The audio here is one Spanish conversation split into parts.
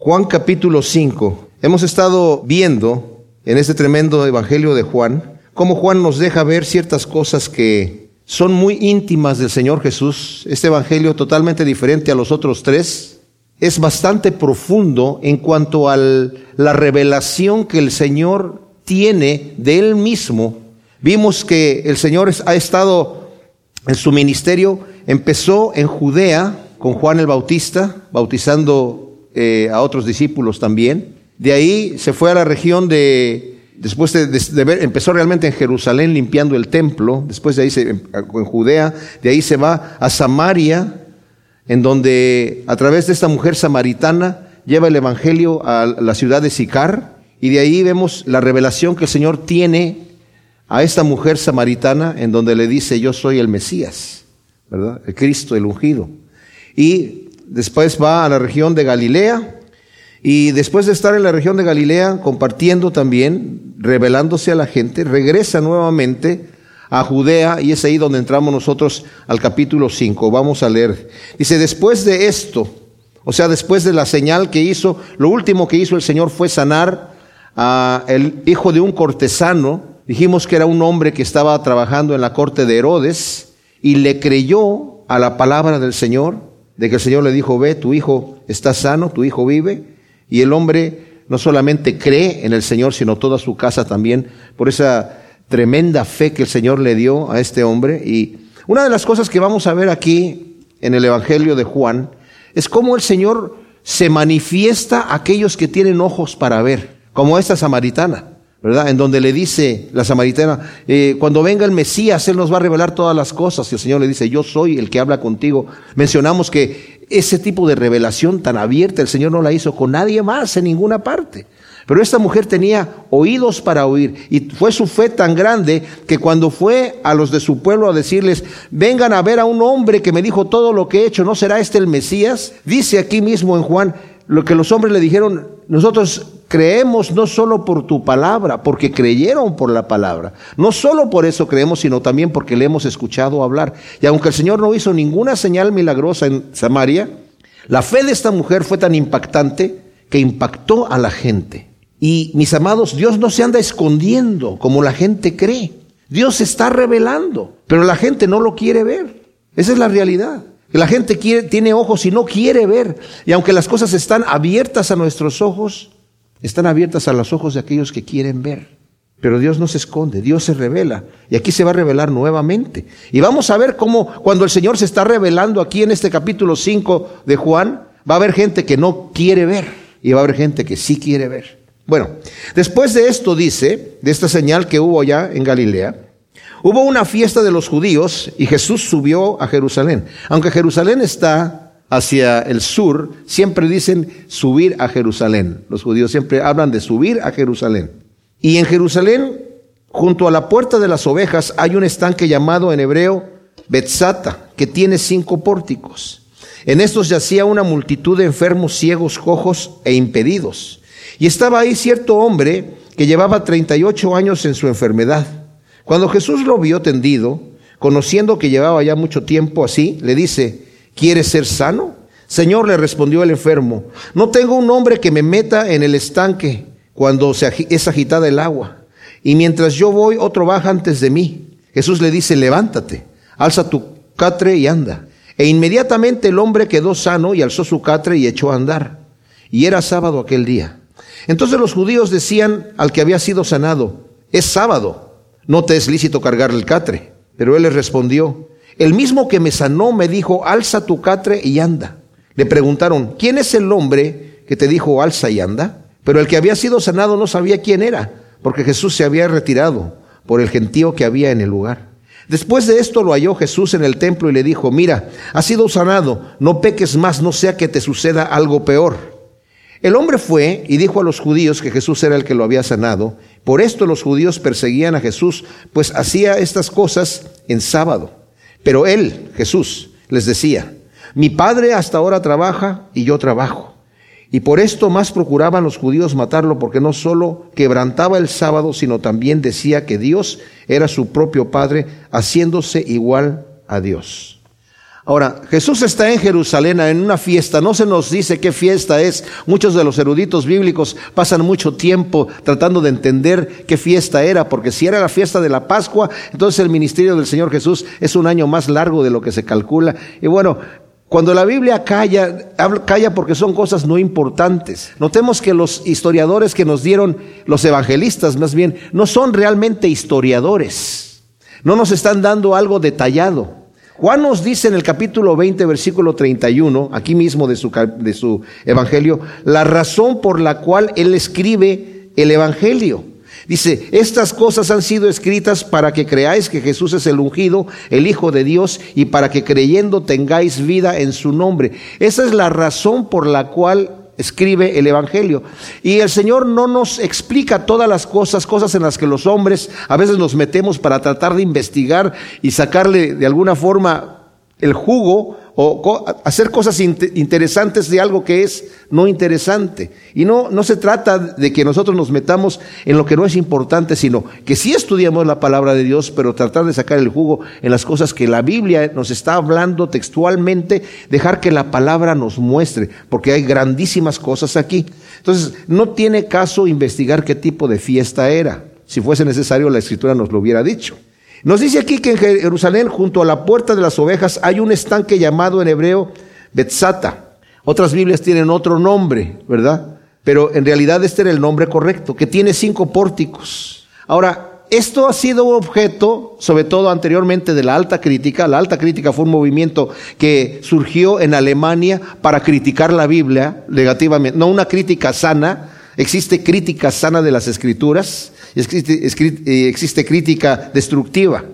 Juan capítulo 5. Hemos estado viendo en este tremendo Evangelio de Juan cómo Juan nos deja ver ciertas cosas que son muy íntimas del Señor Jesús. Este Evangelio totalmente diferente a los otros tres. Es bastante profundo en cuanto a la revelación que el Señor tiene de Él mismo. Vimos que el Señor ha estado en su ministerio, empezó en Judea con Juan el Bautista, bautizando eh, a otros discípulos también. De ahí se fue a la región de, después de, ver, empezó realmente en Jerusalén limpiando el templo, después de ahí se, en Judea, de ahí se va a Samaria, en donde a través de esta mujer samaritana lleva el Evangelio a la ciudad de Sicar, y de ahí vemos la revelación que el Señor tiene a esta mujer samaritana, en donde le dice, yo soy el Mesías, ¿verdad? El Cristo, el ungido. Y después va a la región de Galilea y después de estar en la región de Galilea compartiendo también, revelándose a la gente, regresa nuevamente a Judea y es ahí donde entramos nosotros al capítulo 5. Vamos a leer. Dice, después de esto, o sea, después de la señal que hizo, lo último que hizo el Señor fue sanar a el hijo de un cortesano. Dijimos que era un hombre que estaba trabajando en la corte de Herodes y le creyó a la palabra del Señor de que el Señor le dijo, ve, tu hijo está sano, tu hijo vive, y el hombre no solamente cree en el Señor, sino toda su casa también, por esa tremenda fe que el Señor le dio a este hombre. Y una de las cosas que vamos a ver aquí en el Evangelio de Juan es cómo el Señor se manifiesta a aquellos que tienen ojos para ver, como esta samaritana. ¿Verdad? En donde le dice la samaritana, eh, cuando venga el Mesías, Él nos va a revelar todas las cosas. Y el Señor le dice, yo soy el que habla contigo. Mencionamos que ese tipo de revelación tan abierta el Señor no la hizo con nadie más en ninguna parte. Pero esta mujer tenía oídos para oír y fue su fe tan grande que cuando fue a los de su pueblo a decirles, vengan a ver a un hombre que me dijo todo lo que he hecho, ¿no será este el Mesías? Dice aquí mismo en Juan, lo que los hombres le dijeron, nosotros creemos no solo por tu palabra, porque creyeron por la palabra. No solo por eso creemos, sino también porque le hemos escuchado hablar. Y aunque el Señor no hizo ninguna señal milagrosa en Samaria, la fe de esta mujer fue tan impactante que impactó a la gente. Y mis amados, Dios no se anda escondiendo como la gente cree. Dios se está revelando, pero la gente no lo quiere ver. Esa es la realidad. La gente quiere, tiene ojos y no quiere ver. Y aunque las cosas están abiertas a nuestros ojos, están abiertas a los ojos de aquellos que quieren ver. Pero Dios no se esconde, Dios se revela. Y aquí se va a revelar nuevamente. Y vamos a ver cómo cuando el Señor se está revelando aquí en este capítulo 5 de Juan, va a haber gente que no quiere ver y va a haber gente que sí quiere ver. Bueno, después de esto dice, de esta señal que hubo allá en Galilea, hubo una fiesta de los judíos y Jesús subió a Jerusalén. Aunque Jerusalén está hacia el sur, siempre dicen subir a Jerusalén. Los judíos siempre hablan de subir a Jerusalén. Y en Jerusalén, junto a la puerta de las ovejas, hay un estanque llamado en hebreo Betzata, que tiene cinco pórticos. En estos yacía una multitud de enfermos, ciegos, cojos e impedidos. Y estaba ahí cierto hombre que llevaba 38 años en su enfermedad. Cuando Jesús lo vio tendido, conociendo que llevaba ya mucho tiempo así, le dice, ¿Quieres ser sano? Señor, le respondió el enfermo, no tengo un hombre que me meta en el estanque cuando es agitada el agua. Y mientras yo voy, otro baja antes de mí. Jesús le dice, levántate, alza tu catre y anda. E inmediatamente el hombre quedó sano y alzó su catre y echó a andar. Y era sábado aquel día. Entonces los judíos decían al que había sido sanado, es sábado, no te es lícito cargar el catre. Pero él les respondió, el mismo que me sanó me dijo, alza tu catre y anda. Le preguntaron, ¿quién es el hombre que te dijo, alza y anda? Pero el que había sido sanado no sabía quién era, porque Jesús se había retirado por el gentío que había en el lugar. Después de esto lo halló Jesús en el templo y le dijo, mira, has sido sanado, no peques más, no sea que te suceda algo peor. El hombre fue y dijo a los judíos que Jesús era el que lo había sanado. Por esto los judíos perseguían a Jesús, pues hacía estas cosas en sábado. Pero él, Jesús, les decía, mi padre hasta ahora trabaja y yo trabajo. Y por esto más procuraban los judíos matarlo, porque no solo quebrantaba el sábado, sino también decía que Dios era su propio Padre, haciéndose igual a Dios. Ahora, Jesús está en Jerusalén en una fiesta, no se nos dice qué fiesta es. Muchos de los eruditos bíblicos pasan mucho tiempo tratando de entender qué fiesta era, porque si era la fiesta de la Pascua, entonces el ministerio del Señor Jesús es un año más largo de lo que se calcula. Y bueno, cuando la Biblia calla, calla porque son cosas no importantes. Notemos que los historiadores que nos dieron, los evangelistas más bien, no son realmente historiadores. No nos están dando algo detallado. Juan nos dice en el capítulo 20, versículo 31, aquí mismo de su, de su evangelio, la razón por la cual él escribe el evangelio. Dice, estas cosas han sido escritas para que creáis que Jesús es el ungido, el Hijo de Dios, y para que creyendo tengáis vida en su nombre. Esa es la razón por la cual escribe el Evangelio. Y el Señor no nos explica todas las cosas, cosas en las que los hombres a veces nos metemos para tratar de investigar y sacarle de alguna forma el jugo o hacer cosas interesantes de algo que es no interesante. Y no, no se trata de que nosotros nos metamos en lo que no es importante, sino que sí estudiamos la palabra de Dios, pero tratar de sacar el jugo en las cosas que la Biblia nos está hablando textualmente, dejar que la palabra nos muestre, porque hay grandísimas cosas aquí. Entonces, no tiene caso investigar qué tipo de fiesta era. Si fuese necesario, la escritura nos lo hubiera dicho. Nos dice aquí que en Jerusalén, junto a la puerta de las ovejas, hay un estanque llamado en hebreo Betzata. Otras Biblias tienen otro nombre, ¿verdad? Pero en realidad este era el nombre correcto, que tiene cinco pórticos. Ahora, esto ha sido objeto, sobre todo anteriormente, de la alta crítica. La alta crítica fue un movimiento que surgió en Alemania para criticar la Biblia negativamente, no una crítica sana, existe crítica sana de las escrituras, eh, existe, crítica destructiva.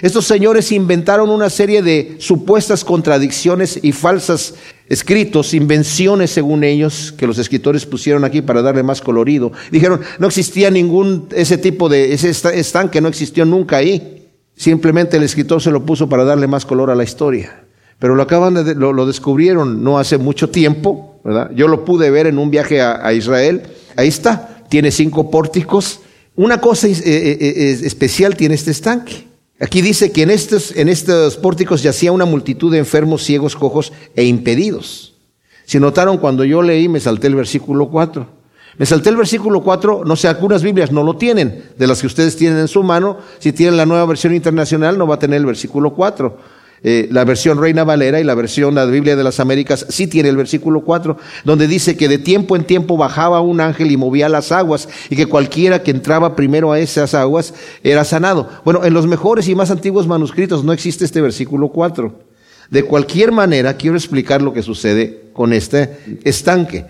Estos señores inventaron una serie de supuestas contradicciones y falsas escritos, invenciones según ellos, que los escritores pusieron aquí para darle más colorido. Dijeron, no existía ningún, ese tipo de, ese estanque no existió nunca ahí. Simplemente el escritor se lo puso para darle más color a la historia. Pero lo acaban lo, descubrieron no hace mucho tiempo, ¿verdad? Yo lo pude ver en un viaje a Israel. Ahí está, tiene cinco pórticos, una cosa eh, eh, eh, especial tiene este estanque. Aquí dice que en estos, en estos pórticos yacía una multitud de enfermos, ciegos, cojos e impedidos. Si notaron, cuando yo leí, me salté el versículo 4. Me salté el versículo 4, no sé, algunas Biblias no lo tienen, de las que ustedes tienen en su mano. Si tienen la nueva versión internacional, no va a tener el versículo 4. Eh, la versión Reina Valera y la versión la Biblia de las Américas sí tiene el versículo 4, donde dice que de tiempo en tiempo bajaba un ángel y movía las aguas y que cualquiera que entraba primero a esas aguas era sanado. Bueno, en los mejores y más antiguos manuscritos no existe este versículo 4. De cualquier manera, quiero explicar lo que sucede con este estanque.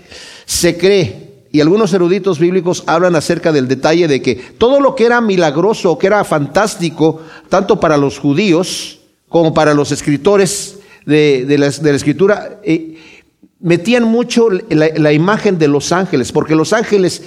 Se cree y algunos eruditos bíblicos hablan acerca del detalle de que todo lo que era milagroso, que era fantástico, tanto para los judíos, como para los escritores de, la, escritura, eh, metían mucho la, la, imagen de los ángeles, porque los ángeles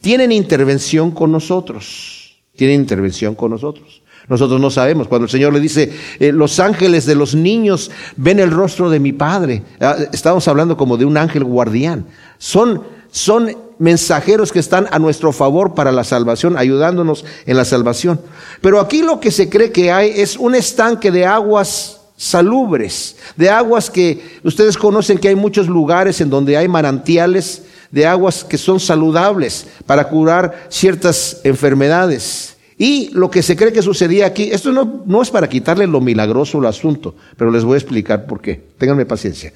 tienen intervención con nosotros, tienen intervención con nosotros. Nosotros no sabemos. Cuando el Señor le dice, eh, los ángeles de los niños ven el rostro de mi Padre, ah, estamos hablando como de un ángel guardián. Son, son mensajeros que están a nuestro favor para la salvación, ayudándonos en la salvación. Pero aquí lo que se cree que hay es un estanque de aguas salubres, de aguas que ustedes conocen que hay muchos lugares en donde hay manantiales de aguas que son saludables para curar ciertas enfermedades. Y lo que se cree que sucedía aquí, esto no, no, es para quitarle lo milagroso al asunto, pero les voy a explicar por qué. Ténganme paciencia.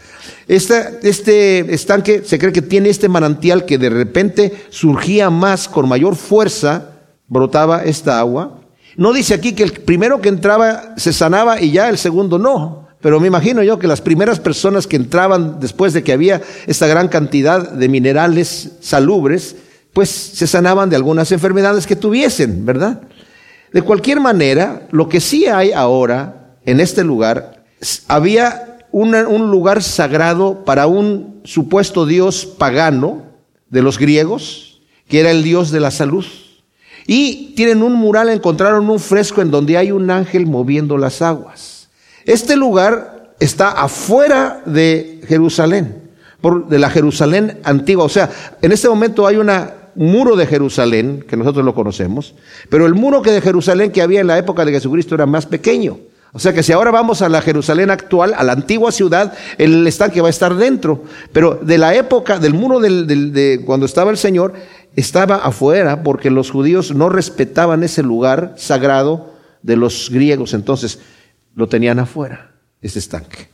este estanque se cree que tiene este manantial que de repente surgía más, con mayor fuerza, brotaba esta agua. No dice aquí que el primero que entraba se sanaba y ya el segundo no. Pero me imagino yo que las primeras personas que entraban después de que había esta gran cantidad de minerales salubres, pues se sanaban de algunas enfermedades que tuviesen, ¿verdad? De cualquier manera, lo que sí hay ahora en este lugar, había un lugar sagrado para un supuesto dios pagano de los griegos, que era el dios de la salud. Y tienen un mural, encontraron un fresco en donde hay un ángel moviendo las aguas. Este lugar está afuera de Jerusalén, de la Jerusalén antigua. O sea, en este momento hay una muro de Jerusalén, que nosotros lo conocemos, pero el muro que de Jerusalén que había en la época de Jesucristo era más pequeño. O sea que si ahora vamos a la Jerusalén actual, a la antigua ciudad, el estanque va a estar dentro. Pero de la época, del muro de cuando estaba el Señor, estaba afuera porque los judíos no respetaban ese lugar sagrado de los griegos. Entonces lo tenían afuera, ese estanque.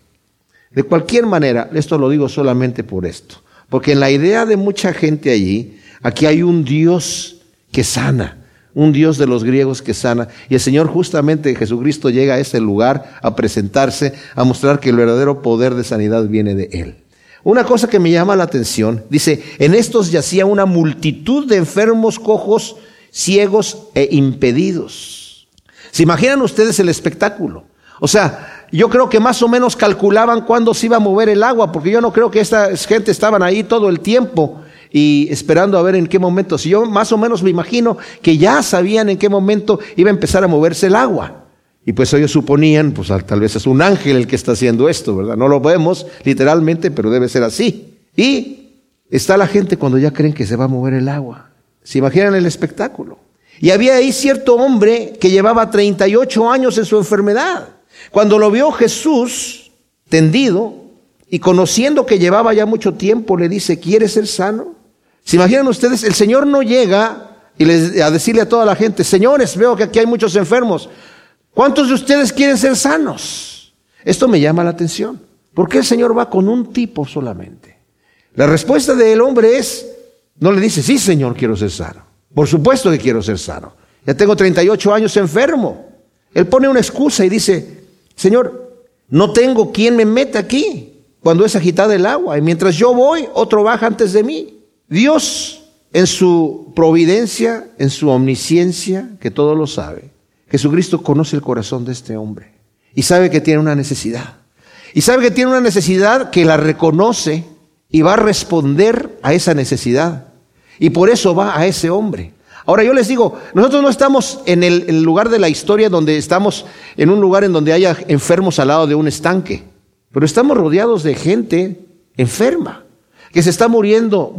De cualquier manera, esto lo digo solamente por esto. Porque en la idea de mucha gente allí, aquí hay un Dios que sana un Dios de los griegos que sana. Y el Señor justamente Jesucristo llega a ese lugar a presentarse, a mostrar que el verdadero poder de sanidad viene de Él. Una cosa que me llama la atención, dice, en estos yacía una multitud de enfermos, cojos, ciegos e impedidos. ¿Se imaginan ustedes el espectáculo? O sea, yo creo que más o menos calculaban cuándo se iba a mover el agua, porque yo no creo que esta gente estaban ahí todo el tiempo y esperando a ver en qué momento. Si yo más o menos me imagino que ya sabían en qué momento iba a empezar a moverse el agua. Y pues ellos suponían, pues tal vez es un ángel el que está haciendo esto, ¿verdad? No lo vemos literalmente, pero debe ser así. Y está la gente cuando ya creen que se va a mover el agua. ¿Se imaginan el espectáculo? Y había ahí cierto hombre que llevaba 38 años en su enfermedad. Cuando lo vio Jesús tendido y conociendo que llevaba ya mucho tiempo, le dice, ¿quieres ser sano? ¿Se imaginan ustedes? El Señor no llega y les, a decirle a toda la gente, señores, veo que aquí hay muchos enfermos. ¿Cuántos de ustedes quieren ser sanos? Esto me llama la atención. ¿Por qué el Señor va con un tipo solamente? La respuesta del hombre es, no le dice, sí Señor, quiero ser sano. Por supuesto que quiero ser sano. Ya tengo 38 años enfermo. Él pone una excusa y dice, Señor, no tengo quien me meta aquí cuando es agitada el agua. Y mientras yo voy, otro baja antes de mí. Dios, en su providencia, en su omnisciencia, que todo lo sabe, Jesucristo conoce el corazón de este hombre y sabe que tiene una necesidad. Y sabe que tiene una necesidad que la reconoce y va a responder a esa necesidad. Y por eso va a ese hombre. Ahora yo les digo, nosotros no estamos en el, lugar de la historia donde estamos en un lugar en donde haya enfermos al lado de un estanque, pero estamos rodeados de gente enferma que se está muriendo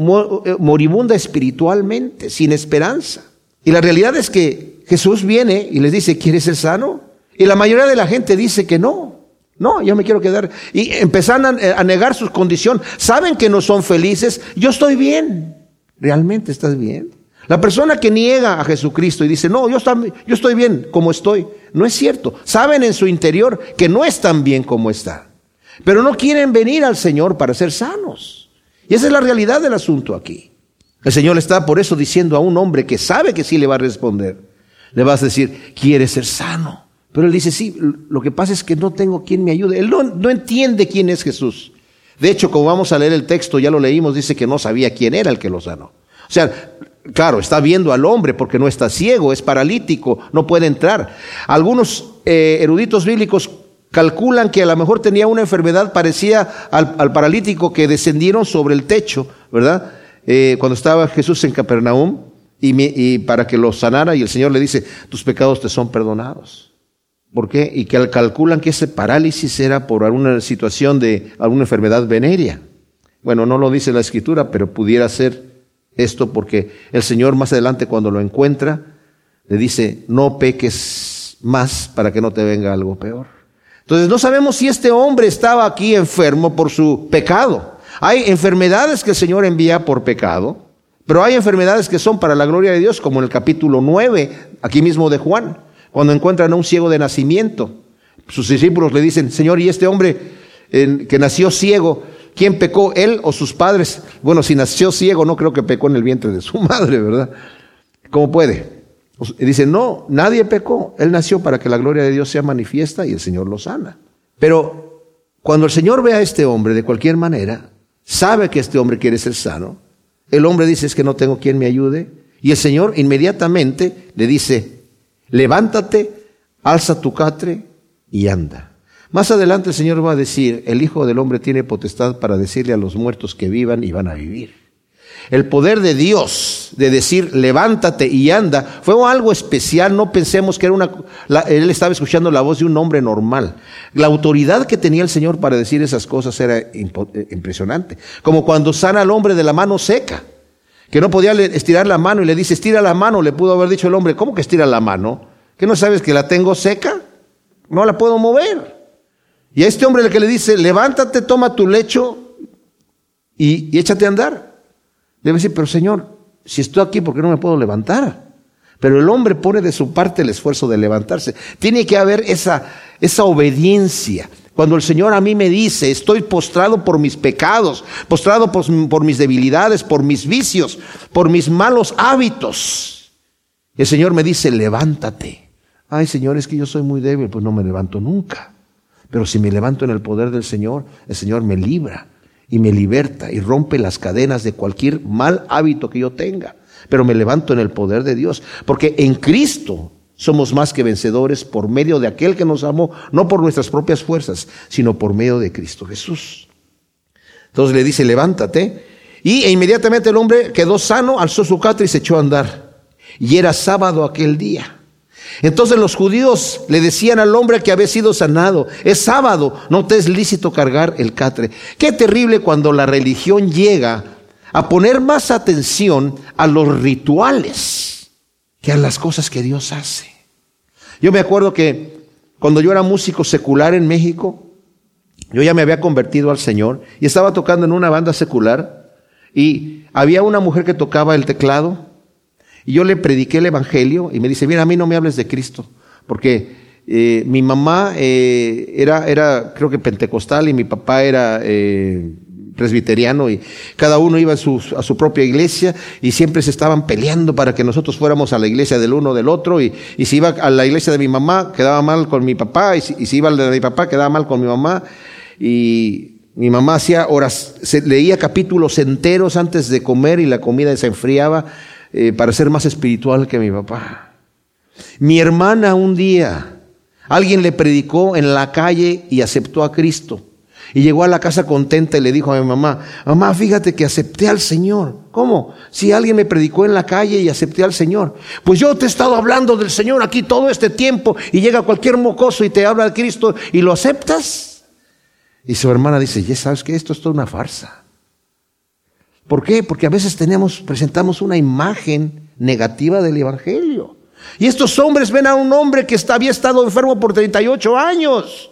eh, moribunda espiritualmente, sin esperanza. Y la realidad es que Jesús viene y les dice, ¿quieres ser sano? Y la mayoría de la gente dice que no. No, yo me quiero quedar. Y empiezan a, negar su condición. Saben que no son felices. Yo estoy bien. ¿Realmente estás bien? La persona que niega a Jesucristo y dice, no, yo, yo estoy bien como estoy, no es cierto. Saben en su interior que no están bien como está. Pero no quieren venir al Señor para ser sanos. Y esa es la realidad del asunto aquí. El Señor está por eso diciendo a un hombre que sabe que sí le va a responder. Le vas a decir, quiere ser sano. Pero él dice, sí, lo que pasa es que no tengo quien me ayude. Él no, no entiende quién es Jesús. De hecho, como vamos a leer el texto, ya lo leímos, dice que no sabía quién era el que lo sanó. O sea, claro, está viendo al hombre porque no está ciego, es paralítico, no puede entrar. Algunos eh, eruditos bíblicos calculan que a lo mejor tenía una enfermedad parecida al, paralítico que descendieron sobre el techo, ¿verdad? Eh, cuando estaba Jesús en Capernaum y, para que lo sanara y el Señor le dice, tus pecados te son perdonados. ¿Por qué? Y que calculan que ese parálisis era por alguna situación de alguna enfermedad venérea. Bueno, no lo dice la escritura, pero pudiera ser esto porque el Señor más adelante cuando lo encuentra, le dice, no peques más para que no te venga algo peor. Entonces no sabemos si este hombre estaba aquí enfermo por su pecado. Hay enfermedades que el Señor envía por pecado, pero hay enfermedades que son para la gloria de Dios, como en el capítulo 9, aquí mismo de Juan, cuando encuentran a un ciego de nacimiento. Sus discípulos le dicen, Señor, ¿y este hombre que nació ciego, quién pecó, él o sus padres? Bueno, si nació ciego, no creo que pecó en el vientre de su madre, ¿verdad? ¿Cómo puede? Dice, no, nadie pecó. Él nació para que la gloria de Dios sea manifiesta y el Señor lo sana. Pero cuando el Señor ve a este hombre de cualquier manera, sabe que este hombre quiere ser sano, el hombre dice, es que no tengo quien me ayude. Y el Señor inmediatamente le dice, levántate, alza tu catre y anda. Más adelante el Señor va a decir, el Hijo del Hombre tiene potestad para decirle a los muertos que vivan y van a vivir. El poder de Dios de decir levántate y anda fue algo especial. No pensemos que era una. él estaba escuchando la voz de un hombre normal. La autoridad que tenía el Señor para decir esas cosas era eh, impresionante. Como cuando sana al hombre de la mano seca, que no podía estirar la mano y le dice estira la mano. Le pudo haber dicho el hombre, ¿cómo que estira la mano? ¿Que no sabes que la tengo seca? no la puedo mover. Y a este hombre el que le dice, levántate, toma tu lecho y, y échate a andar. Debe decir, pero Señor, si estoy aquí, ¿por qué no me puedo levantar? Pero el hombre pone de su parte el esfuerzo de levantarse. Tiene que haber esa, esa obediencia. Cuando el Señor a mí me dice, estoy postrado por mis pecados, postrado por, por, mis debilidades, por mis vicios, por mis malos hábitos. El Señor me dice, levántate. Ay, Señor, es que yo soy muy débil, pues no me levanto nunca. Pero si me levanto en el poder del Señor, el Señor me libra y me liberta y rompe las cadenas de cualquier mal hábito que yo tenga. Pero me levanto en el poder de Dios, porque en Cristo somos más que vencedores por medio de aquel que nos amó, no por nuestras propias fuerzas, sino por medio de Cristo Jesús. Entonces le dice, levántate. Y e inmediatamente el hombre quedó sano, alzó su catre y se echó a andar. Y era sábado aquel día. Entonces los judíos le decían al hombre que había sido sanado, es sábado, no te es lícito cargar el catre. Qué terrible cuando la religión llega a poner más atención a los rituales que a las cosas que Dios hace. Yo me acuerdo que cuando yo era músico secular en México, yo ya me había convertido al Señor y estaba tocando en una banda secular y había una mujer que tocaba el teclado y yo le prediqué el Evangelio y me dice, mira, a mí no me hables de Cristo, porque eh, mi mamá eh, era, era, creo que pentecostal y mi papá era eh, presbiteriano y cada uno iba a su, a su, propia iglesia y siempre se estaban peleando para que nosotros fuéramos a la iglesia del uno del otro y, y si iba a la iglesia de mi mamá quedaba mal con mi papá y si, y si iba a la de mi papá quedaba mal con mi mamá. Y mi mamá hacía horas, se, leía capítulos enteros antes de comer y la comida se enfriaba eh, para ser más espiritual que mi papá. Mi hermana un día, alguien le predicó en la calle y aceptó a Cristo. Y llegó a la casa contenta y le dijo a mi mamá, mamá, fíjate que acepté al Señor. ¿Cómo? Si alguien me predicó en la calle y acepté al Señor. Pues yo te he estado hablando del Señor aquí todo este tiempo y llega cualquier mocoso y te habla de Cristo y lo aceptas. Y su hermana dice, ya sabes que esto es toda una farsa. ¿Por qué? Porque a veces tenemos, presentamos una imagen negativa del Evangelio. Y estos hombres ven a un hombre que había estado enfermo por 38 años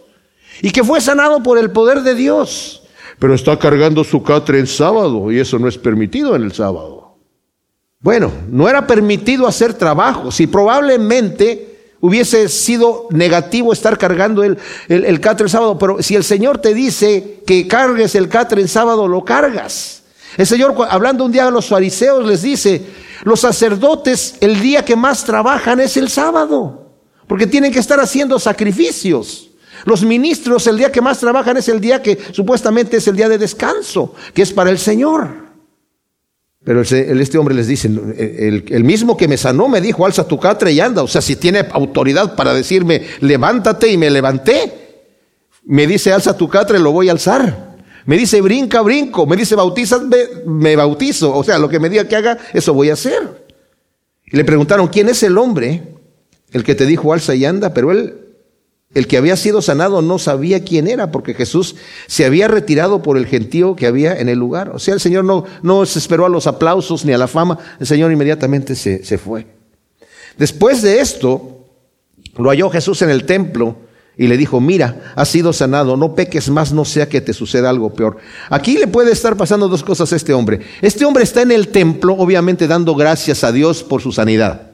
y que fue sanado por el poder de Dios. Pero está cargando su catre en sábado y eso no es permitido en el sábado. Bueno, no era permitido hacer trabajo. Si probablemente hubiese sido negativo estar cargando el, el, el catre el sábado, pero si el Señor te dice que cargues el catre en sábado, lo cargas. El Señor, hablando un día a los fariseos, les dice, los sacerdotes el día que más trabajan es el sábado, porque tienen que estar haciendo sacrificios. Los ministros el día que más trabajan es el día que supuestamente es el día de descanso, que es para el Señor. Pero este hombre les dice, el, mismo que me sanó me dijo, alza tu catre y anda. O sea, si tiene autoridad para decirme, levántate y me levanté, me dice, alza tu catre, lo voy a alzar. Me dice brinca, brinco. Me dice bautízame, me bautizo. O sea, lo que me diga que haga, eso voy a hacer. Y le preguntaron, ¿quién es el hombre? El que te dijo alza y anda. Pero él, el que había sido sanado, no sabía quién era, porque Jesús se había retirado por el gentío que había en el lugar. O sea, el Señor no, no se esperó a los aplausos ni a la fama. El Señor inmediatamente se, se fue. Después de esto, lo halló Jesús en el templo y le dijo, mira, has sido sanado, no peques más, no sea que te suceda algo peor. Aquí le puede estar pasando dos cosas a este hombre. Este hombre está en el templo, obviamente dando gracias a Dios por su sanidad.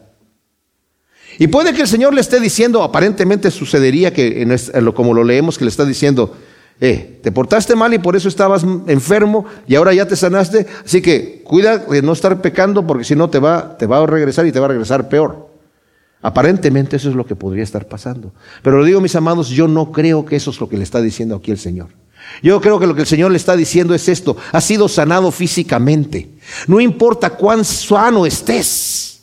Y puede que el Señor le esté diciendo, aparentemente sucedería que, como lo leemos, que le está diciendo, eh, te portaste mal y por eso estabas enfermo y ahora ya te sanaste, así que cuida de no estar pecando porque si no te va, te va a regresar y te va a regresar peor. Aparentemente eso es lo que podría estar pasando. Pero lo digo, mis amados, yo no creo que eso es lo que le está diciendo aquí el Señor. Yo creo que lo que el Señor le está diciendo es esto. Has sido sanado físicamente. No importa cuán sano estés.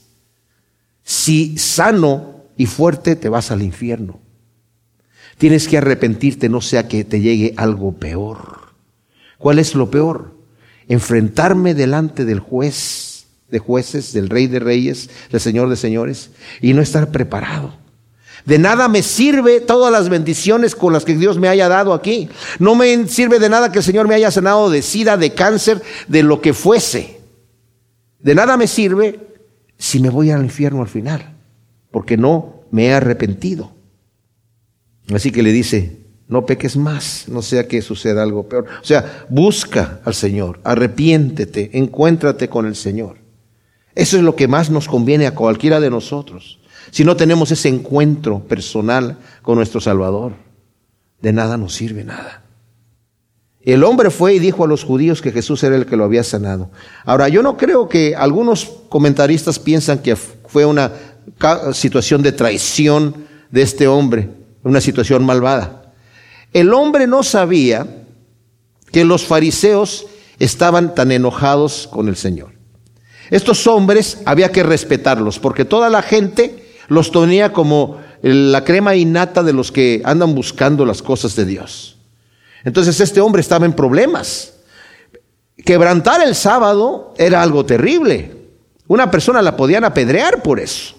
Si sano y fuerte te vas al infierno. Tienes que arrepentirte, no sea que te llegue algo peor. ¿Cuál es lo peor? Enfrentarme delante del juez de jueces, del rey de reyes, del señor de señores, y no estar preparado. De nada me sirve todas las bendiciones con las que Dios me haya dado aquí. No me sirve de nada que el Señor me haya sanado de sida, de cáncer, de lo que fuese. De nada me sirve si me voy al infierno al final, porque no me he arrepentido. Así que le dice, no peques más, no sea que suceda algo peor. O sea, busca al Señor, arrepiéntete, encuéntrate con el Señor. Eso es lo que más nos conviene a cualquiera de nosotros. Si no tenemos ese encuentro personal con nuestro Salvador, de nada nos sirve nada. El hombre fue y dijo a los judíos que Jesús era el que lo había sanado. Ahora, yo no creo que algunos comentaristas piensan que fue una situación de traición de este hombre, una situación malvada. El hombre no sabía que los fariseos estaban tan enojados con el Señor. Estos hombres había que respetarlos porque toda la gente los tenía como la crema innata de los que andan buscando las cosas de Dios. Entonces este hombre estaba en problemas. Quebrantar el sábado era algo terrible. Una persona la podían apedrear por eso.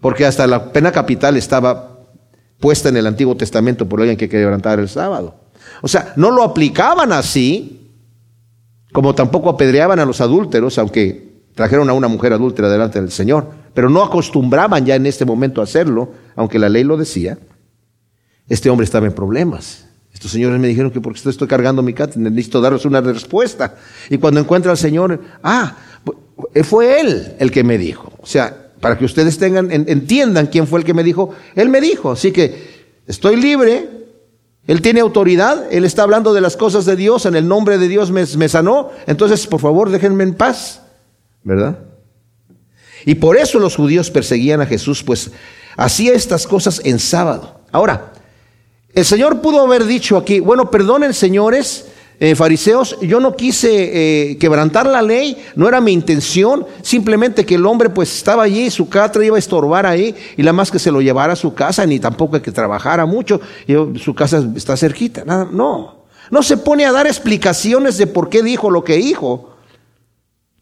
Porque hasta la pena capital estaba puesta en el Antiguo Testamento por alguien que quebrantara el sábado. O sea, no lo aplicaban así, como tampoco apedreaban a los adúlteros, aunque trajeron a una mujer adúltera delante del Señor, pero no acostumbraban ya en este momento a hacerlo, aunque la ley lo decía. Este hombre estaba en problemas. Estos señores me dijeron que porque estoy cargando mi cátedra, necesito darles una respuesta. Y cuando encuentra al Señor, ah, fue Él el que me dijo. O sea, para que ustedes tengan, entiendan quién fue el que me dijo, Él me dijo. Así que estoy libre, Él tiene autoridad, Él está hablando de las cosas de Dios, en el nombre de Dios me, sanó. Entonces, por favor, déjenme en paz. ¿Verdad? Y por eso los judíos perseguían a Jesús, pues hacía estas cosas en sábado. Ahora, el Señor pudo haber dicho aquí, bueno, perdonen señores, eh, fariseos, yo no quise eh, quebrantar la ley, no era mi intención, simplemente que el hombre pues estaba allí, su catra iba a estorbar ahí, y la más que se lo llevara a su casa, ni tampoco que trabajara mucho, su casa está cerquita, nada, no, no se pone a dar explicaciones de por qué dijo lo que dijo,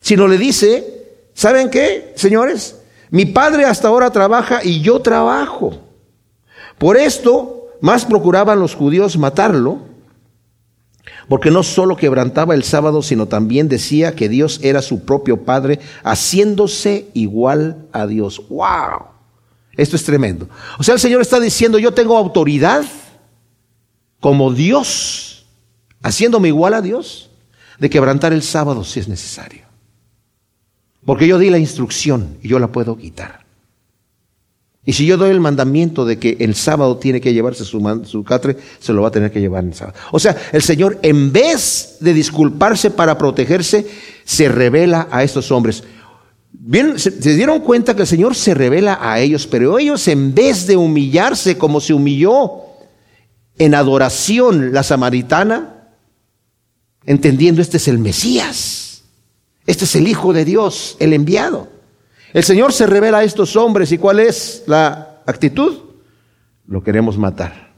sino le dice, ¿saben qué, señores? Mi padre hasta ahora trabaja y yo trabajo. Por esto más procuraban los judíos matarlo, porque no solo quebrantaba el sábado, sino también decía que Dios era su propio Padre, haciéndose igual a Dios. ¡Wow! Esto es tremendo. O sea, el Señor está diciendo, yo tengo autoridad como Dios, haciéndome igual a Dios, de quebrantar el sábado si es necesario. Porque yo di la instrucción y yo la puedo quitar. Y si yo doy el mandamiento de que el sábado tiene que llevarse su, su catre, se lo va a tener que llevar en el sábado. O sea, el Señor, en vez de disculparse para protegerse, se revela a estos hombres. Bien, se, se, dieron cuenta que el Señor se revela a ellos, pero ellos en vez de humillarse como se humilló en adoración la samaritana, entendiendo este es el Mesías, este es el Hijo de Dios, el enviado. El Señor se revela a estos hombres y ¿cuál es la actitud? Lo queremos matar,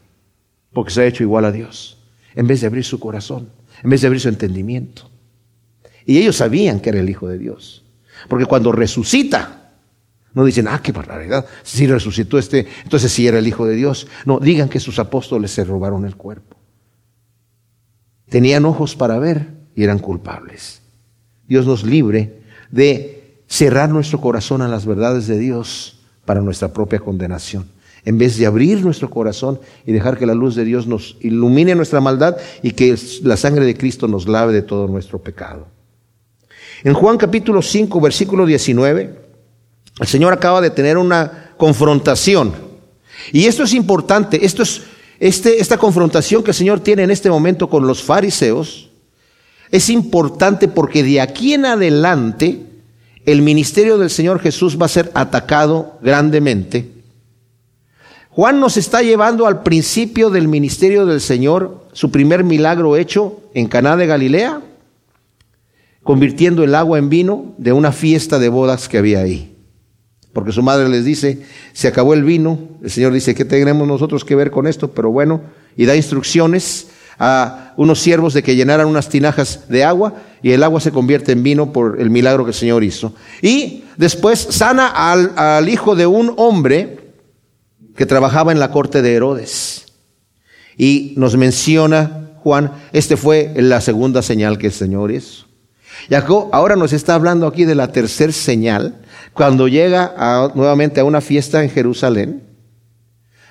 porque se ha hecho igual a Dios, en vez de abrir su corazón, en vez de abrir su entendimiento. Y ellos sabían que era el Hijo de Dios, porque cuando resucita, no dicen, ah, qué barbaridad, si resucitó este, entonces sí era el Hijo de Dios. No, digan que sus apóstoles se robaron el cuerpo. Tenían ojos para ver y eran culpables. Dios nos libre de cerrar nuestro corazón a las verdades de Dios para nuestra propia condenación. En vez de abrir nuestro corazón y dejar que la luz de Dios nos ilumine nuestra maldad y que la sangre de Cristo nos lave de todo nuestro pecado. En Juan capítulo 5, versículo 19, el Señor acaba de tener una confrontación. Y esto es importante, esto es, este, esta confrontación que el Señor tiene en este momento con los fariseos, es importante porque de aquí en adelante el ministerio del Señor Jesús va a ser atacado grandemente. Juan nos está llevando al principio del ministerio del Señor, su primer milagro hecho en Caná de Galilea, convirtiendo el agua en vino de una fiesta de bodas que había ahí. Porque su madre les dice, se acabó el vino, el Señor dice, ¿qué tenemos nosotros que ver con esto? Pero bueno, y da instrucciones a unos siervos de que llenaran unas tinajas de agua y el agua se convierte en vino por el milagro que el Señor hizo. Y después sana al, al hijo de un hombre que trabajaba en la corte de Herodes. Y nos menciona Juan, este fue la segunda señal que el Señor hizo. Y ahora nos está hablando aquí de la tercera señal, cuando llega nuevamente a una fiesta en Jerusalén,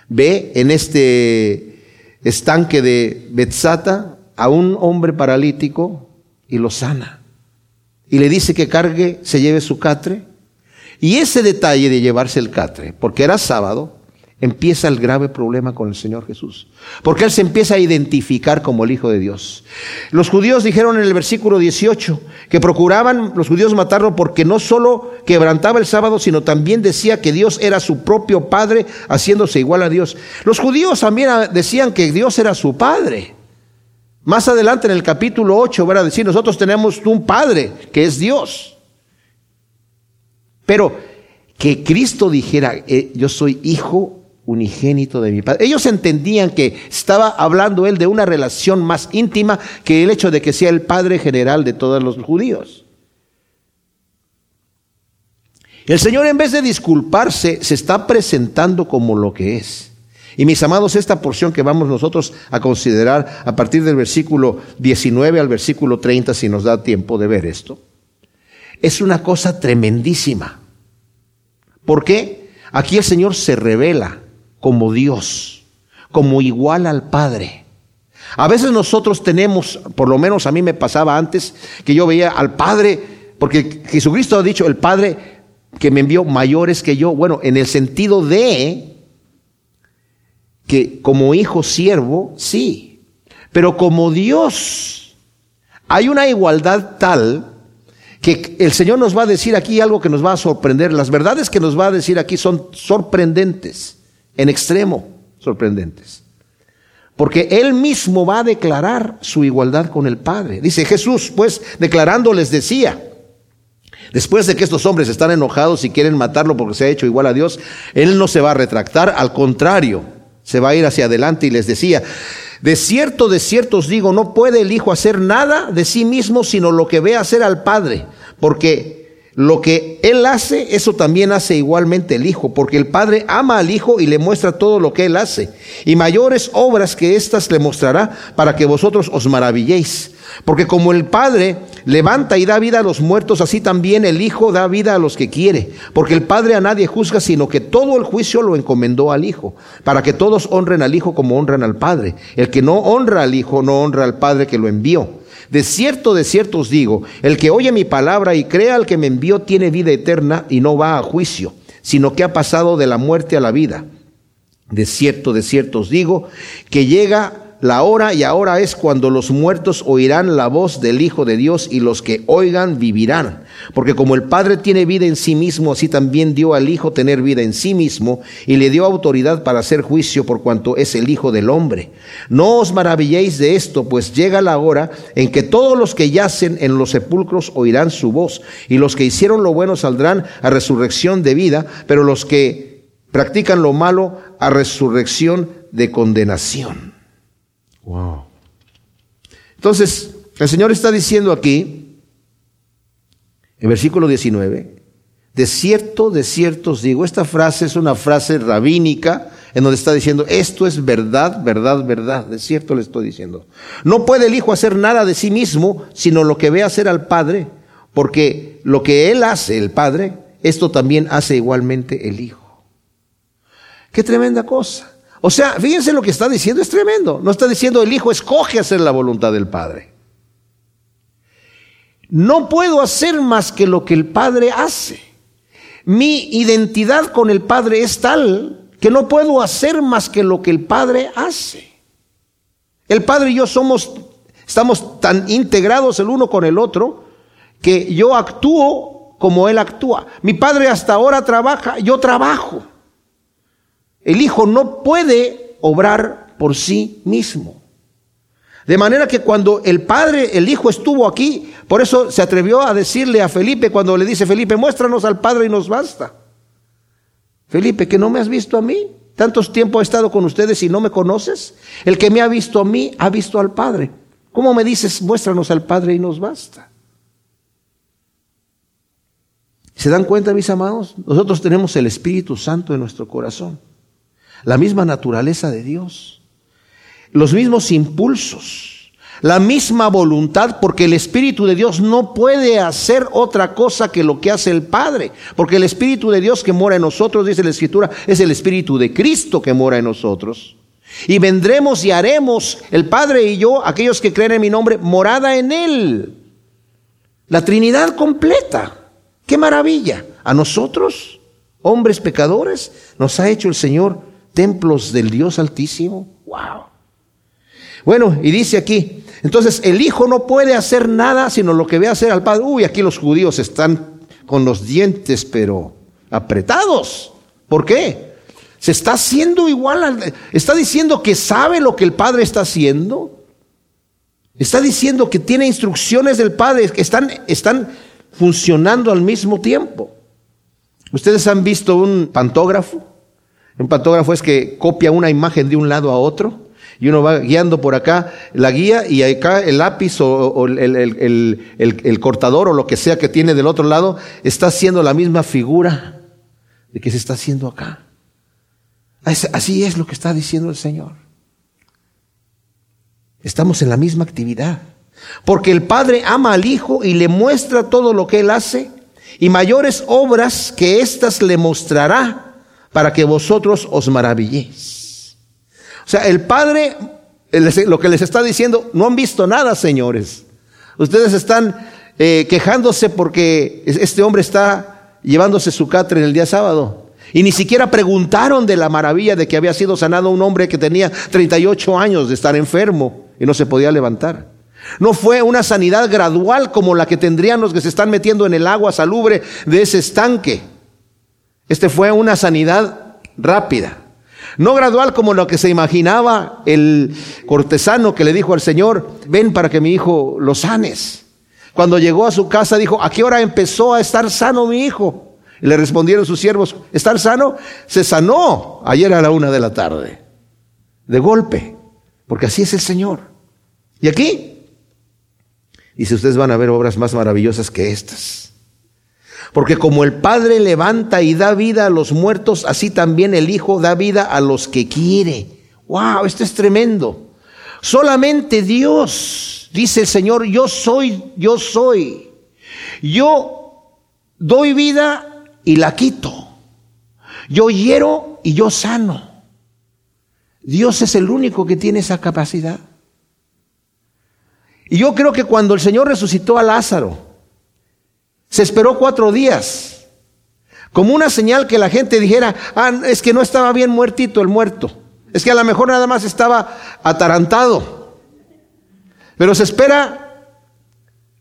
ve en este estanque de Betzata a un hombre paralítico y lo sana. Y le dice que cargue, se lleve su catre. Y ese detalle de llevarse el catre, porque era sábado, empieza el grave problema con el Señor Jesús. Porque Él se empieza a identificar como el Hijo de Dios. Los judíos dijeron en el versículo 18 que procuraban los judíos matarlo porque no solo quebrantaba el sábado, sino también decía que Dios era su propio Padre, haciéndose igual a Dios. Los judíos también decían que Dios era su Padre. Más adelante en el capítulo 8 van a decir, nosotros tenemos un Padre que es Dios. Pero que Cristo dijera, eh, yo soy hijo unigénito de mi Padre. Ellos entendían que estaba hablando él de una relación más íntima que el hecho de que sea el Padre general de todos los judíos. El Señor en vez de disculparse se está presentando como lo que es. Y mis amados, esta porción que vamos nosotros a considerar a partir del versículo 19 al versículo 30, si nos da tiempo de ver esto, es una cosa tremendísima. ¿Por qué? Aquí el Señor se revela como Dios, como igual al Padre. A veces nosotros tenemos, por lo menos a mí me pasaba antes, que yo veía al Padre, porque Jesucristo ha dicho, el Padre que me envió mayores que yo, bueno, en el sentido de que como hijo siervo, sí, pero como Dios, hay una igualdad tal que el Señor nos va a decir aquí algo que nos va a sorprender. Las verdades que nos va a decir aquí son sorprendentes en extremo sorprendentes. Porque él mismo va a declarar su igualdad con el Padre. Dice Jesús, pues, declarando les decía, después de que estos hombres están enojados y quieren matarlo porque se ha hecho igual a Dios, él no se va a retractar, al contrario, se va a ir hacia adelante y les decía, de cierto, de cierto os digo, no puede el Hijo hacer nada de sí mismo, sino lo que ve hacer al Padre, porque lo que Él hace, eso también hace igualmente el Hijo, porque el Padre ama al Hijo y le muestra todo lo que Él hace. Y mayores obras que éstas le mostrará para que vosotros os maravilléis. Porque como el Padre levanta y da vida a los muertos, así también el Hijo da vida a los que quiere. Porque el Padre a nadie juzga, sino que todo el juicio lo encomendó al Hijo, para que todos honren al Hijo como honran al Padre. El que no honra al Hijo, no honra al Padre que lo envió. De cierto, de cierto os digo, el que oye mi palabra y crea al que me envió tiene vida eterna y no va a juicio, sino que ha pasado de la muerte a la vida. De cierto, de cierto os digo, que llega la hora y ahora es cuando los muertos oirán la voz del Hijo de Dios y los que oigan vivirán. Porque como el Padre tiene vida en sí mismo, así también dio al Hijo tener vida en sí mismo y le dio autoridad para hacer juicio por cuanto es el Hijo del Hombre. No os maravilléis de esto, pues llega la hora en que todos los que yacen en los sepulcros oirán su voz y los que hicieron lo bueno saldrán a resurrección de vida, pero los que practican lo malo a resurrección de condenación. Wow. Entonces, el Señor está diciendo aquí, en versículo 19, de cierto, de cierto os digo, esta frase es una frase rabínica en donde está diciendo, esto es verdad, verdad, verdad, de cierto le estoy diciendo. No puede el Hijo hacer nada de sí mismo, sino lo que ve hacer al Padre, porque lo que Él hace, el Padre, esto también hace igualmente el Hijo. Qué tremenda cosa. O sea, fíjense lo que está diciendo, es tremendo. No está diciendo el Hijo escoge hacer la voluntad del Padre. No puedo hacer más que lo que el Padre hace. Mi identidad con el Padre es tal que no puedo hacer más que lo que el Padre hace. El Padre y yo somos, estamos tan integrados el uno con el otro que yo actúo como Él actúa. Mi Padre hasta ahora trabaja, yo trabajo. El Hijo no puede obrar por sí mismo. De manera que cuando el Padre, el Hijo estuvo aquí, por eso se atrevió a decirle a Felipe cuando le dice, Felipe, muéstranos al Padre y nos basta. Felipe, que no me has visto a mí. Tantos tiempo he estado con ustedes y no me conoces. El que me ha visto a mí ha visto al Padre. ¿Cómo me dices, muéstranos al Padre y nos basta? ¿Se dan cuenta, mis amados? Nosotros tenemos el Espíritu Santo en nuestro corazón la misma naturaleza de Dios, los mismos impulsos, la misma voluntad, porque el Espíritu de Dios no puede hacer otra cosa que lo que hace el Padre, porque el Espíritu de Dios que mora en nosotros, dice la Escritura, es el Espíritu de Cristo que mora en nosotros. Y vendremos y haremos, el Padre y yo, aquellos que creen en mi nombre, morada en Él. La Trinidad completa. ¡Qué maravilla! A nosotros, hombres pecadores, nos ha hecho el Señor templos del Dios Altísimo. ¡Wow! Bueno, y dice aquí, entonces el Hijo no puede hacer nada sino lo que ve hacer al Padre. Uy, aquí los judíos están con los dientes, pero apretados. ¿Por qué? Se está haciendo igual, está diciendo que sabe lo que el Padre está haciendo. Está diciendo que tiene instrucciones del Padre, que están, están funcionando al mismo tiempo. Ustedes han visto un pantógrafo. Un pantógrafo es que copia una imagen de un lado a otro y uno va guiando por acá la guía y acá el lápiz o, el, cortador o lo que sea que tiene del otro lado está haciendo la misma figura de que se está haciendo acá. Así es lo que está diciendo el Señor. Estamos en la misma actividad. Porque el Padre ama al Hijo y le muestra todo lo que Él hace y mayores obras que éstas le mostrará para que vosotros os maravilléis. O sea, el Padre, lo que les está diciendo, no han visto nada, señores. Ustedes están eh, quejándose porque este hombre está llevándose su catre en el día sábado. Y ni siquiera preguntaron de la maravilla de que había sido sanado un hombre que tenía 38 años de estar enfermo y no se podía levantar. No fue una sanidad gradual como la que tendrían los que se están metiendo en el agua salubre de ese estanque. Este fue una sanidad rápida. No gradual como lo que se imaginaba el cortesano que le dijo al Señor, ven para que mi hijo lo sanes. Cuando llegó a su casa dijo, ¿a qué hora empezó a estar sano mi hijo? Y le respondieron sus siervos, ¿estar sano? Se sanó ayer a la una de la tarde, de golpe, porque así es el Señor. Y aquí, dice, ustedes van a ver obras más maravillosas que estas. Porque como el Padre levanta y da vida a los muertos, así también el Hijo da vida a los que quiere. ¡Wow! Esto es tremendo. Solamente Dios, dice el Señor, yo soy, yo soy. Yo doy vida y la quito. Yo hiero y yo sano. Dios es el único que tiene esa capacidad. Y yo creo que cuando el Señor resucitó a Lázaro, se esperó cuatro días, como una señal que la gente dijera, ah, es que no estaba bien muertito el muerto, es que a lo mejor nada más estaba atarantado. Pero se espera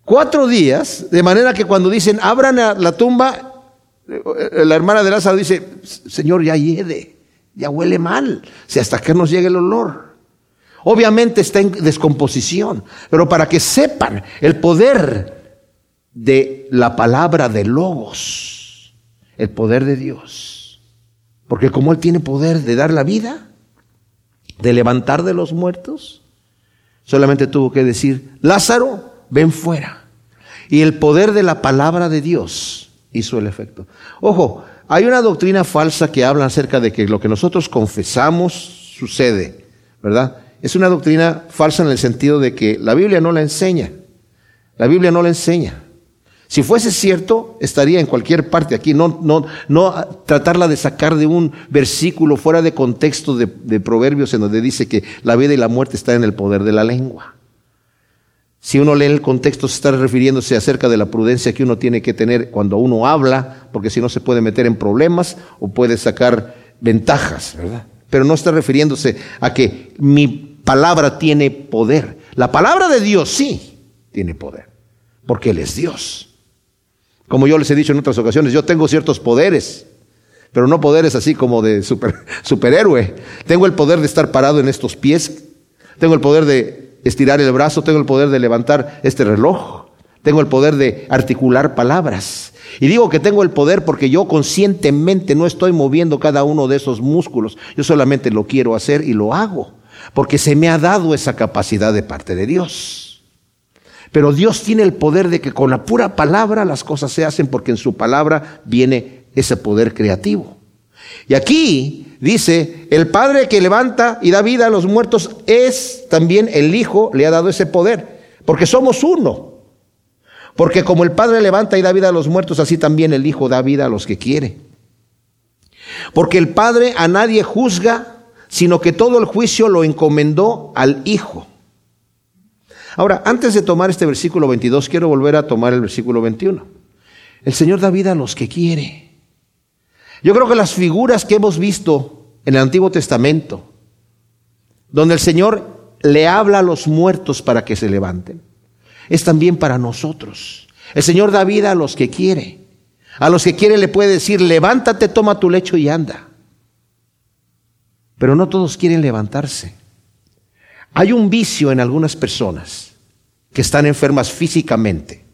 cuatro días, de manera que cuando dicen, abran la tumba, eh, la hermana de Lázaro dice, Señor, ya hiede, ya huele mal, si hasta que nos llegue el olor. Obviamente está en descomposición, pero para que sepan el poder de la palabra de Logos, el poder de Dios. Porque como Él tiene poder de dar la vida, de levantar de los muertos, solamente tuvo que decir, Lázaro, ven fuera. Y el poder de la palabra de Dios hizo el efecto. Ojo, hay una doctrina falsa que habla acerca de que lo que nosotros confesamos sucede, ¿verdad? Es una doctrina falsa en el sentido de que la Biblia no la enseña. La Biblia no la enseña. Si fuese cierto, estaría en cualquier parte aquí, no, no, no tratarla de sacar de un versículo fuera de contexto de, de, Proverbios en donde dice que la vida y la muerte están en el poder de la lengua. Si uno lee el contexto, se está refiriéndose acerca de la prudencia que uno tiene que tener cuando uno habla, porque si no se puede meter en problemas o puede sacar ventajas, ¿verdad? Pero no está refiriéndose a que mi palabra tiene poder. La palabra de Dios sí tiene poder, porque Él es Dios. Como yo les he dicho en otras ocasiones, yo tengo ciertos poderes, pero no poderes así como de super, superhéroe. Tengo el poder de estar parado en estos pies, tengo el poder de estirar el brazo, tengo el poder de levantar este reloj, tengo el poder de articular palabras. Y digo que tengo el poder porque yo conscientemente no estoy moviendo cada uno de esos músculos, yo solamente lo quiero hacer y lo hago, porque se me ha dado esa capacidad de parte de Dios. Pero Dios tiene el poder de que con la pura palabra las cosas se hacen porque en su palabra viene ese poder creativo. Y aquí dice, el Padre que levanta y da vida a los muertos es también el Hijo, le ha dado ese poder, porque somos uno. Porque como el Padre levanta y da vida a los muertos, así también el Hijo da vida a los que quiere. Porque el Padre a nadie juzga, sino que todo el juicio lo encomendó al Hijo. Ahora, antes de tomar este versículo 22, quiero volver a tomar el versículo 21. El Señor da vida a los que quiere. Yo creo que las figuras que hemos visto en el Antiguo Testamento, donde el Señor le habla a los muertos para que se levanten, es también para nosotros. El Señor da vida a los que quiere. A los que quiere le puede decir, levántate, toma tu lecho y anda. Pero no todos quieren levantarse. Hay un vicio en algunas personas que están enfermas físicamente,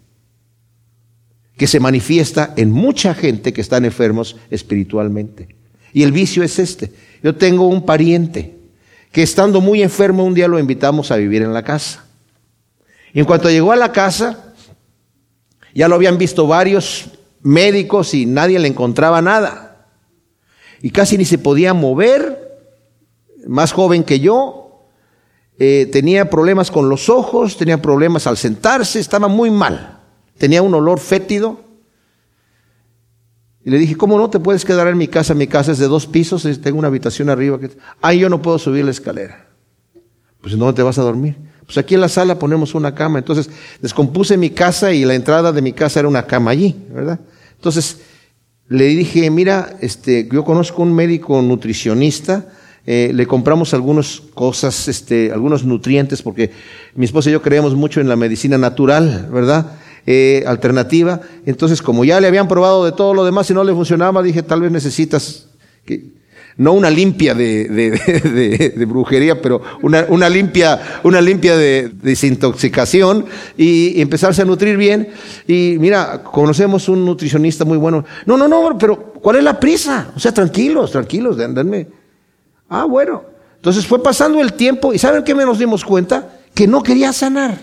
que se manifiesta en mucha gente que están enfermos espiritualmente. Y el vicio es este. Yo tengo un pariente que estando muy enfermo un día lo invitamos a vivir en la casa. Y en cuanto llegó a la casa, ya lo habían visto varios médicos y nadie le encontraba nada. Y casi ni se podía mover, más joven que yo, eh, tenía problemas con los ojos, tenía problemas al sentarse, estaba muy mal, tenía un olor fétido. Y le dije, ¿cómo no te puedes quedar en mi casa? Mi casa es de dos pisos, tengo una habitación arriba. Que... Yo no puedo subir la escalera. Pues ¿dónde te vas a dormir? Pues aquí en la sala ponemos una cama. Entonces descompuse mi casa y la entrada de mi casa era una cama allí, ¿verdad? Entonces le dije, mira, este, yo conozco un médico nutricionista, eh, le compramos algunas cosas, este, algunos nutrientes, porque mi esposa y yo creemos mucho en la medicina natural, ¿verdad? Eh, alternativa. Entonces, como ya le habían probado de todo lo demás y no le funcionaba, dije, tal vez necesitas que, no una limpia de, brujería, pero una, limpia, una limpia de, desintoxicación y, empezarse a nutrir bien. Y mira, conocemos un nutricionista muy bueno. No, no, no, pero ¿cuál es la prisa? O sea, tranquilos, tranquilos, denme. Ah, bueno. Entonces fue pasando el tiempo y ¿saben qué nos dimos cuenta? Que no quería sanar.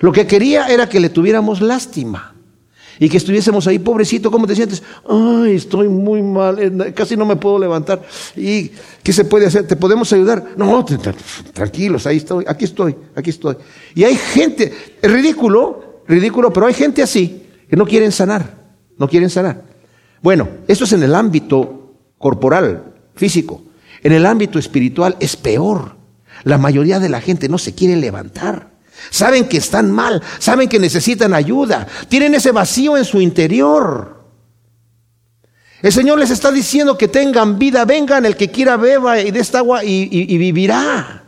Lo que quería era que le tuviéramos lástima y que estuviésemos ahí, pobrecito, ¿cómo te sientes? Ay, estoy muy mal, eh, casi no me puedo levantar. ¿Y qué se puede hacer? ¿Te podemos ayudar? No, tranquilos, ahí estoy, aquí estoy, aquí estoy. Y hay gente, ridículo, ridículo, pero hay gente así que no quieren sanar, no quieren sanar. Bueno, eso es en el ámbito corporal, físico. En el ámbito espiritual es peor. La mayoría de la gente no se quiere levantar. Saben que están mal, saben que necesitan ayuda, tienen ese vacío en su interior. El Señor les está diciendo que tengan vida, vengan el que quiera beba y de esta agua y, vivirá.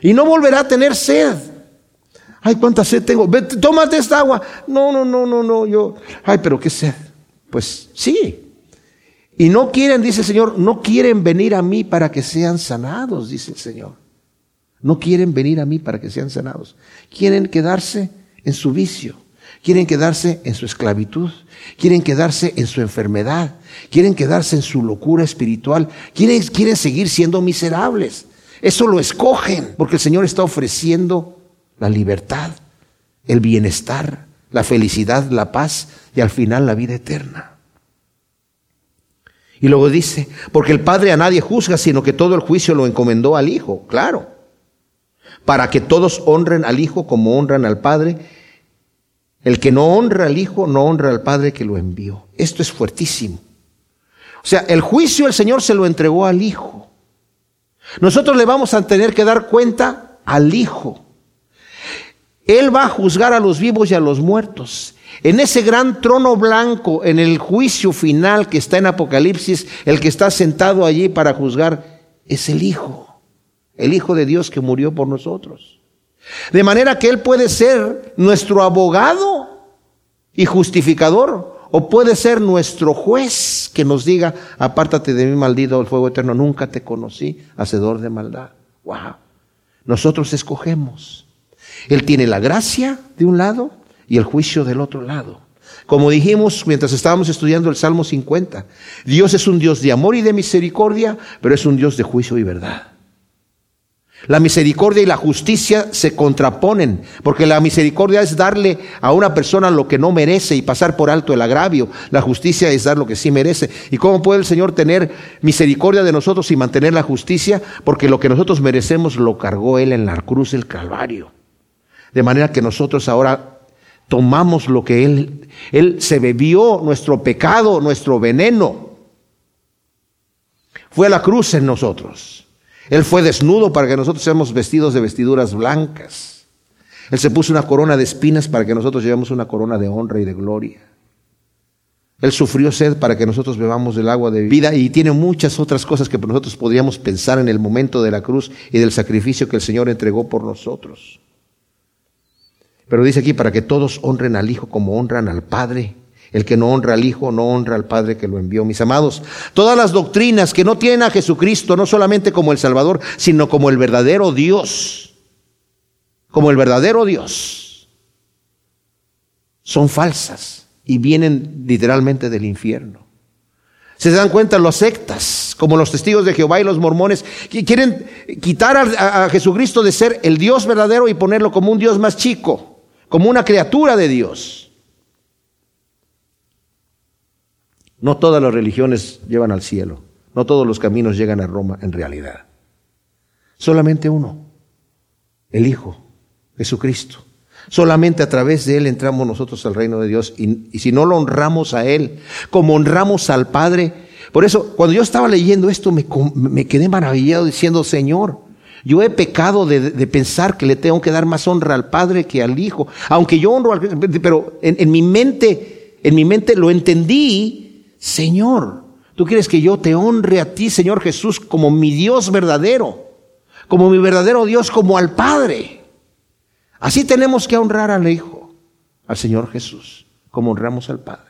Y no volverá a tener sed. Ay, cuánta sed tengo. tómate esta agua. No, no, no, no, no. Yo, ay, pero qué sed. Pues sí. Y no quieren, dice el Señor, no quieren venir a mí para que sean sanados, dice el Señor. No quieren venir a mí para que sean sanados. Quieren quedarse en su vicio. Quieren quedarse en su esclavitud. Quieren quedarse en su enfermedad. Quieren quedarse en su locura espiritual. Quieren, quieren seguir siendo miserables. Eso lo escogen porque el Señor está ofreciendo la libertad, el bienestar, la felicidad, la paz y al final la vida eterna. Y luego dice, porque el Padre a nadie juzga, sino que todo el juicio lo encomendó al Hijo. Claro para que todos honren al Hijo como honran al Padre. El que no honra al Hijo no honra al Padre que lo envió. Esto es fuertísimo. O sea, el juicio el Señor se lo entregó al Hijo. Nosotros le vamos a tener que dar cuenta al Hijo. Él va a juzgar a los vivos y a los muertos. En ese gran trono blanco, en el juicio final que está en Apocalipsis, el que está sentado allí para juzgar es el Hijo el Hijo de Dios que murió por nosotros. De manera que Él puede ser nuestro abogado y justificador, o puede ser nuestro juez que nos diga, apártate de mí, maldito el fuego eterno, nunca te conocí, hacedor de maldad. Wow. Nosotros escogemos. Él tiene la gracia de un lado y el juicio del otro lado. Como dijimos mientras estábamos estudiando el Salmo 50, Dios es un Dios de amor y de misericordia, pero es un Dios de juicio y verdad. La misericordia y la justicia se contraponen, porque la misericordia es darle a una persona lo que no merece y pasar por alto el agravio. La justicia es dar lo que sí merece. ¿Y cómo puede el Señor tener misericordia de nosotros y mantener la justicia? Porque lo que nosotros merecemos lo cargó Él en la cruz del Calvario. De manera que nosotros ahora tomamos lo que Él, Él se bebió, nuestro pecado, nuestro veneno. Fue a la cruz en nosotros. Él fue desnudo para que nosotros seamos vestidos de vestiduras blancas. Él se puso una corona de espinas para que nosotros llevemos una corona de honra y de gloria. Él sufrió sed para que nosotros bebamos del agua de vida y tiene muchas otras cosas que nosotros podríamos pensar en el momento de la cruz y del sacrificio que el Señor entregó por nosotros. Pero dice aquí para que todos honren al Hijo como honran al Padre. El que no honra al Hijo no honra al Padre que lo envió. Mis amados, todas las doctrinas que no tienen a Jesucristo, no solamente como el Salvador, sino como el verdadero Dios, como el verdadero Dios, son falsas y vienen literalmente del infierno. Se dan cuenta las sectas, como los testigos de Jehová y los mormones, que quieren quitar a, a Jesucristo de ser el Dios verdadero y ponerlo como un Dios más chico, como una criatura de Dios. No todas las religiones llevan al cielo, no todos los caminos llegan a Roma en realidad. Solamente uno, el Hijo, Jesucristo. Solamente a través de Él entramos nosotros al reino de Dios y, si no lo honramos a Él, como honramos al Padre. Por eso, cuando yo estaba leyendo esto, me, me quedé maravillado diciendo, Señor, yo he pecado de, pensar que le tengo que dar más honra al Padre que al Hijo. Aunque yo honro al pero en, en mi mente, en mi mente lo entendí Señor, tú quieres que yo te honre a ti, Señor Jesús, como mi Dios verdadero, como mi verdadero Dios, como al Padre. Así tenemos que honrar al Hijo, al Señor Jesús, como honramos al Padre.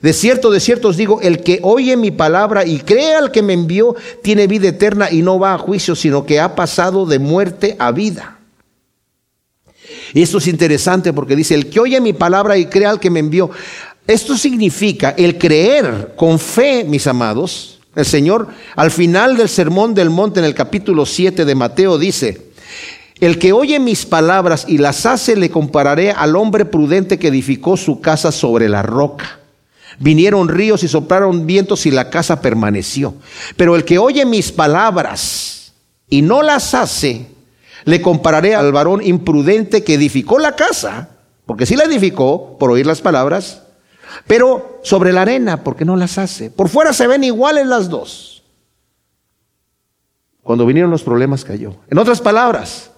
De cierto, de cierto os digo, el que oye mi palabra y cree al que me envió, tiene vida eterna y no va a juicio, sino que ha pasado de muerte a vida. Y esto es interesante porque dice, el que oye mi palabra y cree al que me envió, esto significa el creer con fe, mis amados. El Señor, al final del Sermón del Monte, en el capítulo 7 de Mateo, dice, el que oye mis palabras y las hace, le compararé al hombre prudente que edificó su casa sobre la roca. Vinieron ríos y soplaron vientos y la casa permaneció. Pero el que oye mis palabras y no las hace, le compararé al varón imprudente que edificó la casa, porque si la edificó por oír las palabras, pero sobre la arena, porque no las hace. Por fuera se ven iguales las dos. Cuando vinieron los problemas cayó. En otras palabras,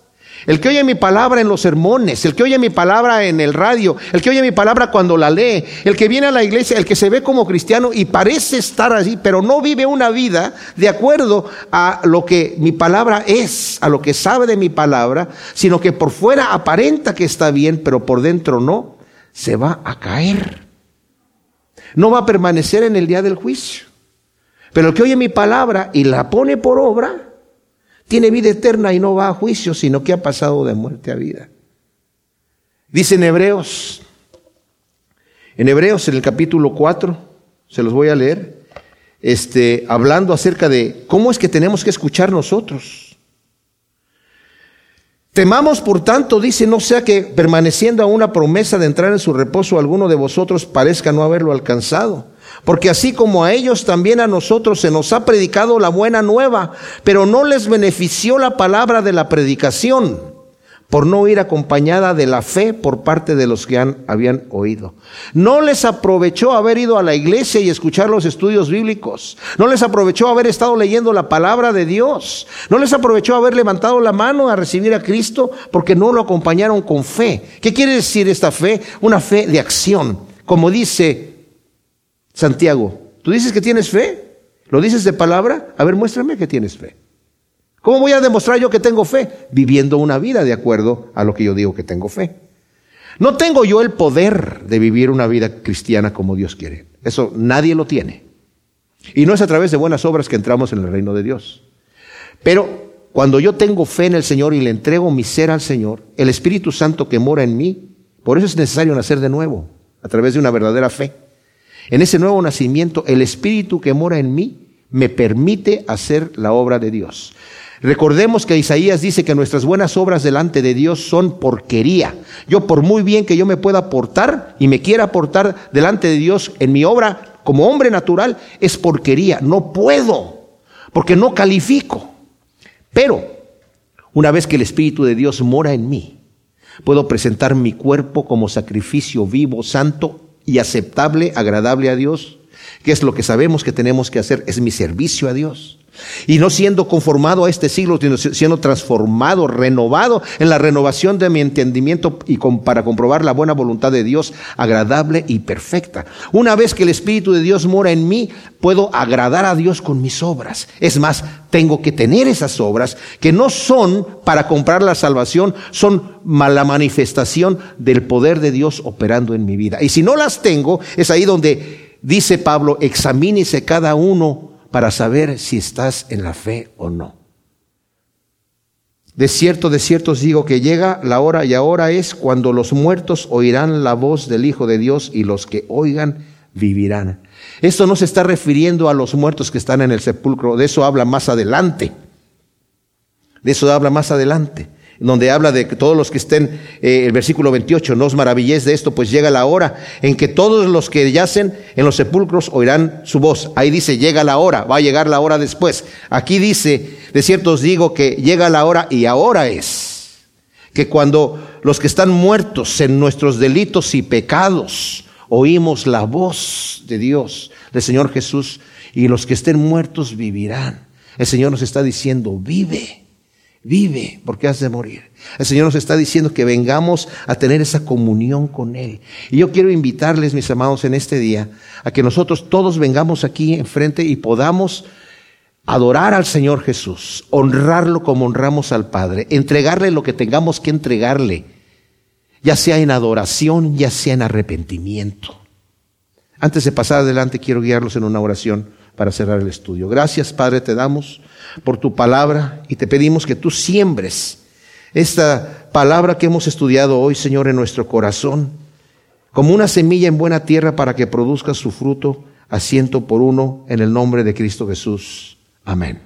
el que oye mi palabra en los sermones, el que oye mi palabra en el radio, el que oye mi palabra cuando la lee, el que viene a la iglesia, el que se ve como cristiano y parece estar allí, pero no vive una vida de acuerdo a lo que mi palabra es, a lo que sabe de mi palabra, sino que por fuera aparenta que está bien, pero por dentro no, se va a caer no va a permanecer en el día del juicio. Pero el que oye mi palabra y la pone por obra, tiene vida eterna y no va a juicio, sino que ha pasado de muerte a vida. Dice en Hebreos, en Hebreos en el capítulo 4, se los voy a leer, este, hablando acerca de cómo es que tenemos que escuchar nosotros. Temamos, por tanto, dice, no sea que permaneciendo a una promesa de entrar en su reposo alguno de vosotros parezca no haberlo alcanzado. Porque así como a ellos, también a nosotros se nos ha predicado la buena nueva, pero no les benefició la palabra de la predicación por no ir acompañada de la fe por parte de los que han, habían oído. No les aprovechó haber ido a la iglesia y escuchar los estudios bíblicos. No les aprovechó haber estado leyendo la palabra de Dios. No les aprovechó haber levantado la mano a recibir a Cristo porque no lo acompañaron con fe. ¿Qué quiere decir esta fe? Una fe de acción. Como dice Santiago, ¿tú dices que tienes fe? ¿Lo dices de palabra? A ver, muéstrame que tienes fe. ¿Cómo voy a demostrar yo que tengo fe? Viviendo una vida de acuerdo a lo que yo digo que tengo fe. No tengo yo el poder de vivir una vida cristiana como Dios quiere. Eso nadie lo tiene. Y no es a través de buenas obras que entramos en el reino de Dios. Pero cuando yo tengo fe en el Señor y le entrego mi ser al Señor, el Espíritu Santo que mora en mí, por eso es necesario nacer de nuevo, a través de una verdadera fe. En ese nuevo nacimiento, el Espíritu que mora en mí me permite hacer la obra de Dios. Recordemos que Isaías dice que nuestras buenas obras delante de Dios son porquería. Yo por muy bien que yo me pueda aportar y me quiera aportar delante de Dios en mi obra como hombre natural, es porquería. No puedo, porque no califico. Pero una vez que el Espíritu de Dios mora en mí, puedo presentar mi cuerpo como sacrificio vivo, santo y aceptable, agradable a Dios, que es lo que sabemos que tenemos que hacer, es mi servicio a Dios. Y no siendo conformado a este siglo, sino siendo transformado, renovado en la renovación de mi entendimiento y para comprobar la buena voluntad de Dios, agradable y perfecta. Una vez que el Espíritu de Dios mora en mí, puedo agradar a Dios con mis obras. Es más, tengo que tener esas obras que no son para comprar la salvación, son la manifestación del poder de Dios operando en mi vida. Y si no las tengo, es ahí donde dice Pablo, examínese cada uno para saber si estás en la fe o no. De cierto, de cierto os digo que llega la hora y ahora es cuando los muertos oirán la voz del Hijo de Dios y los que oigan vivirán. Esto no se está refiriendo a los muertos que están en el sepulcro, de eso habla más adelante. De eso habla más adelante donde habla de que todos los que estén, eh, el versículo 28, no os maravilléis de esto, pues llega la hora en que todos los que yacen en los sepulcros oirán su voz. Ahí dice, llega la hora, va a llegar la hora después. Aquí dice, de cierto os digo que llega la hora y ahora es, que cuando los que están muertos en nuestros delitos y pecados, oímos la voz de Dios, del Señor Jesús, y los que estén muertos vivirán. El Señor nos está diciendo, vive Vive porque has de morir. El Señor nos está diciendo que vengamos a tener esa comunión con Él. Y yo quiero invitarles, mis amados, en este día, a que nosotros todos vengamos aquí enfrente y podamos adorar al Señor Jesús, honrarlo como honramos al Padre, entregarle lo que tengamos que entregarle, ya sea en adoración, ya sea en arrepentimiento. Antes de pasar adelante, quiero guiarlos en una oración para cerrar el estudio. Gracias, Padre, te damos por tu palabra y te pedimos que tú siembres esta palabra que hemos estudiado hoy, Señor, en nuestro corazón, como una semilla en buena tierra para que produzca su fruto a ciento por uno en el nombre de Cristo Jesús. Amén.